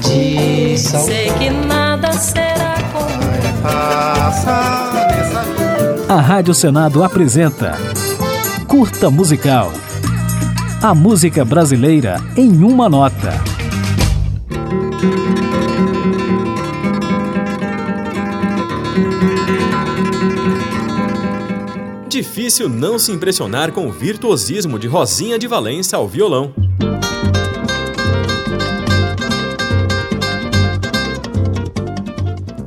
tradição. Sei que nada será como A Rádio Senado apresenta Curta Musical. A música brasileira em uma nota. Difícil não se impressionar com o virtuosismo de Rosinha de Valença ao violão.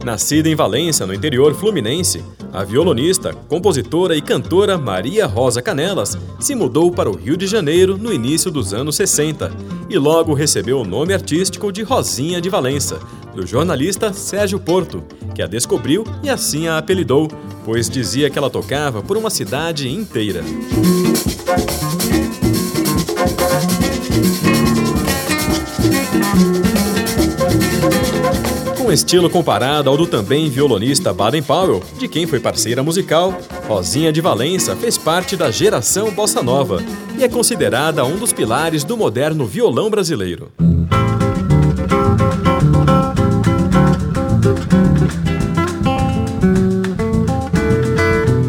Nascida em Valença, no interior fluminense, a violonista, compositora e cantora Maria Rosa Canelas se mudou para o Rio de Janeiro no início dos anos 60 e logo recebeu o nome artístico de Rosinha de Valença, do jornalista Sérgio Porto, que a descobriu e assim a apelidou, pois dizia que ela tocava por uma cidade inteira. Estilo comparado ao do também violonista Baden Powell, de quem foi parceira musical, Rosinha de Valença fez parte da geração bossa nova e é considerada um dos pilares do moderno violão brasileiro.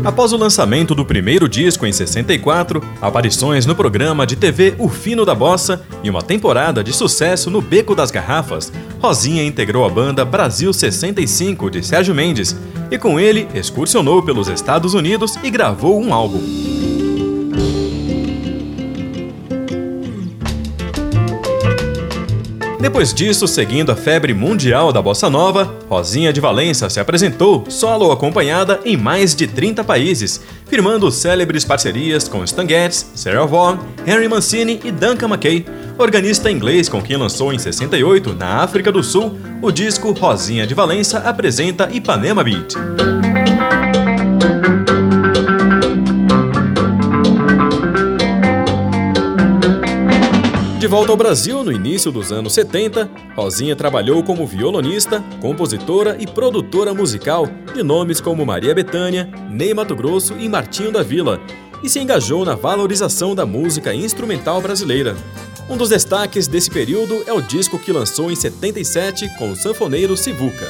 Após o lançamento do primeiro disco em 64, aparições no programa de TV O Fino da Bossa e uma temporada de sucesso no Beco das Garrafas, Rosinha integrou a banda Brasil 65 de Sérgio Mendes e com ele excursionou pelos Estados Unidos e gravou um álbum. Depois disso, seguindo a febre mundial da bossa nova, Rosinha de Valença se apresentou solo acompanhada em mais de 30 países, firmando célebres parcerias com Stan Getz, Sarah Vaughan, Henry Mancini e Duncan McKay, organista inglês com quem lançou em 68, na África do Sul, o disco Rosinha de Valença apresenta Ipanema Beat. De volta ao Brasil no início dos anos 70, Rosinha trabalhou como violonista, compositora e produtora musical de nomes como Maria Bethânia, Ney Mato Grosso e Martinho da Vila, e se engajou na valorização da música instrumental brasileira. Um dos destaques desse período é o disco que lançou em 77 com o sanfoneiro Sivuca.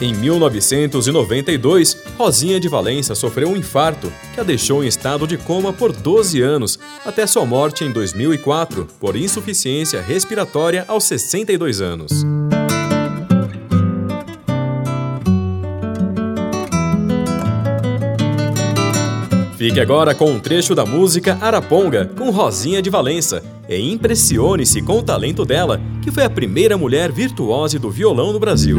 Em 1992, Rosinha de Valença sofreu um infarto que a deixou em estado de coma por 12 anos, até sua morte em 2004, por insuficiência respiratória aos 62 anos. Fique agora com um trecho da música Araponga, com Rosinha de Valença, e impressione-se com o talento dela, que foi a primeira mulher virtuose do violão no Brasil.